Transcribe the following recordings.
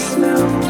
Thank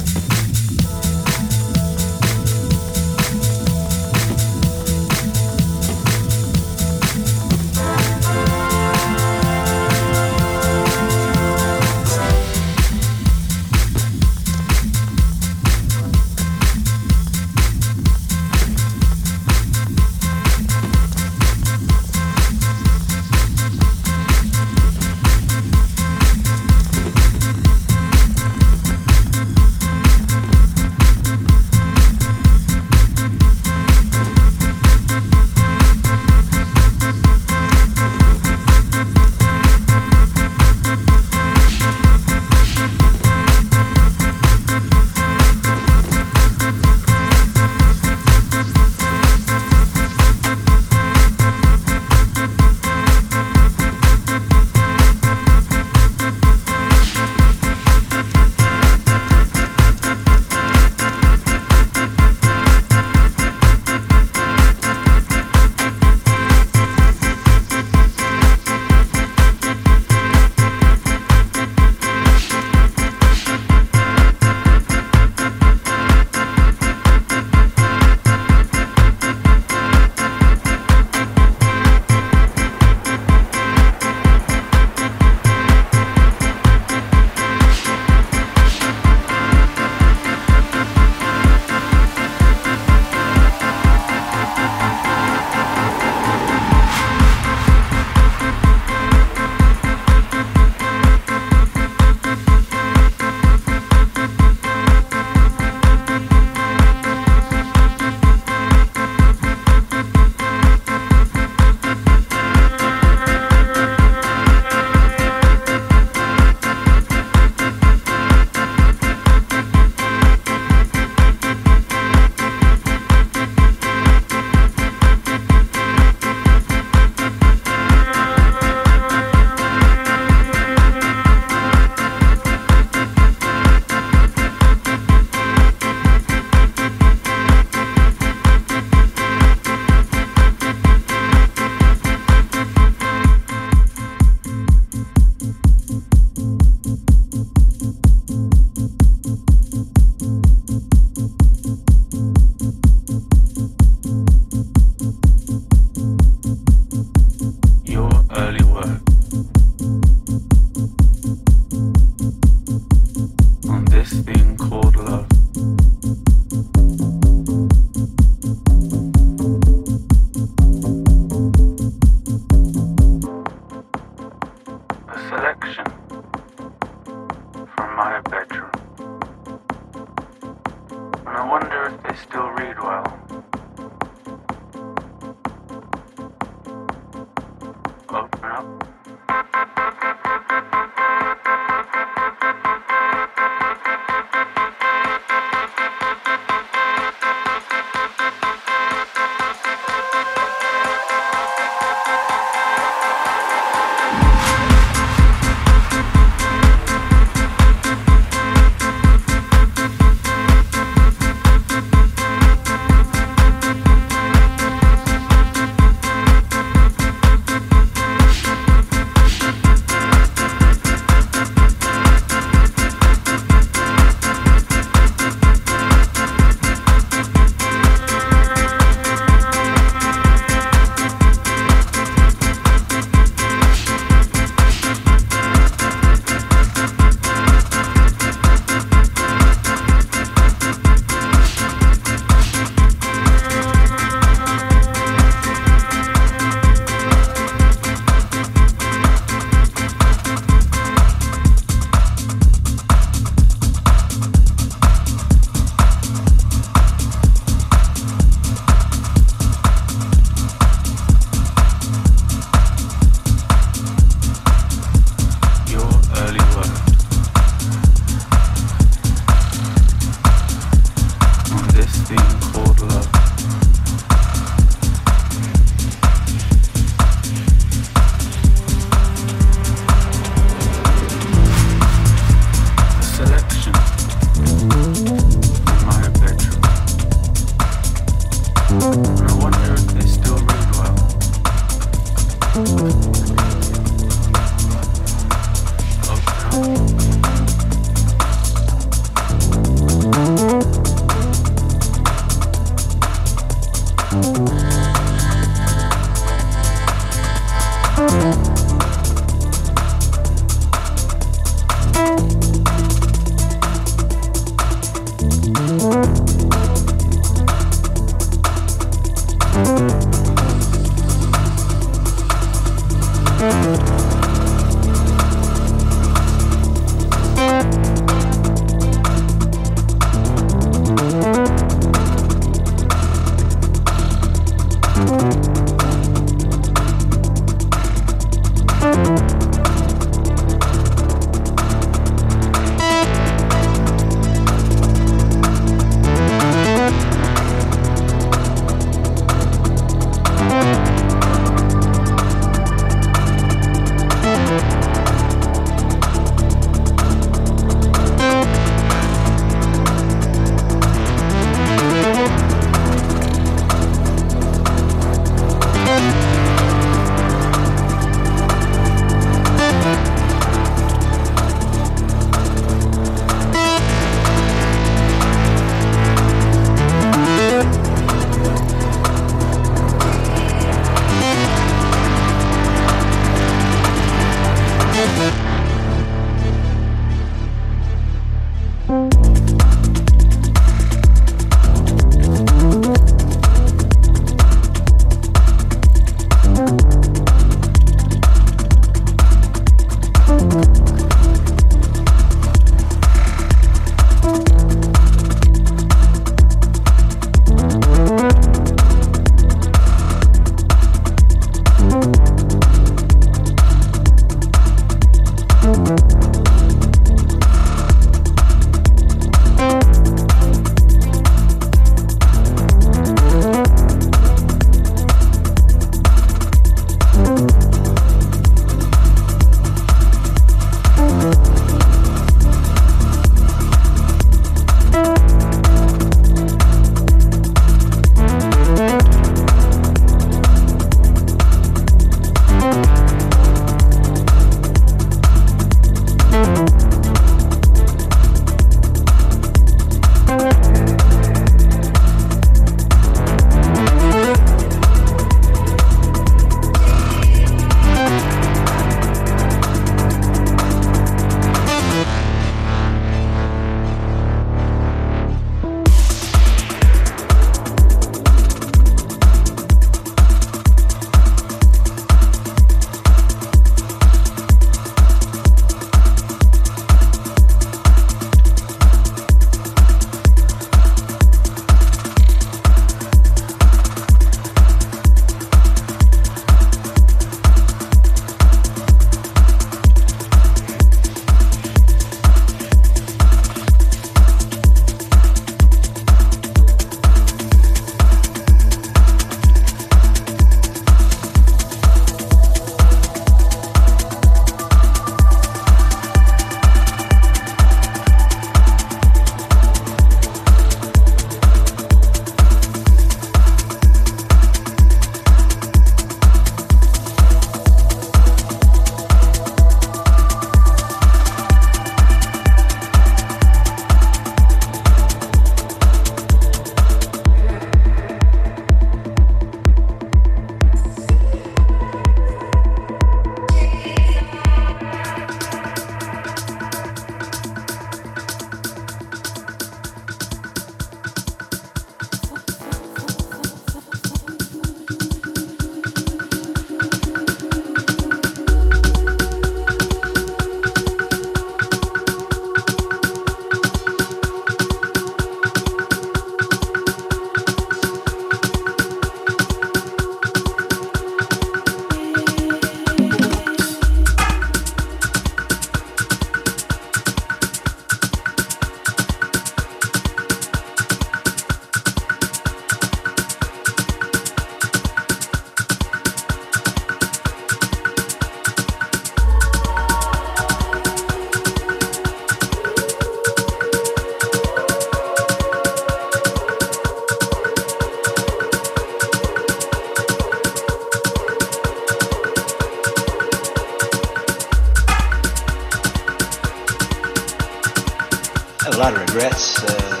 regrets, uh,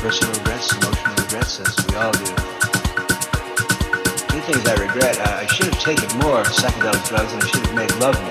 personal regrets, emotional regrets, as we all do. Two things I regret. I, I should have taken more psychedelic drugs and I should have made love more.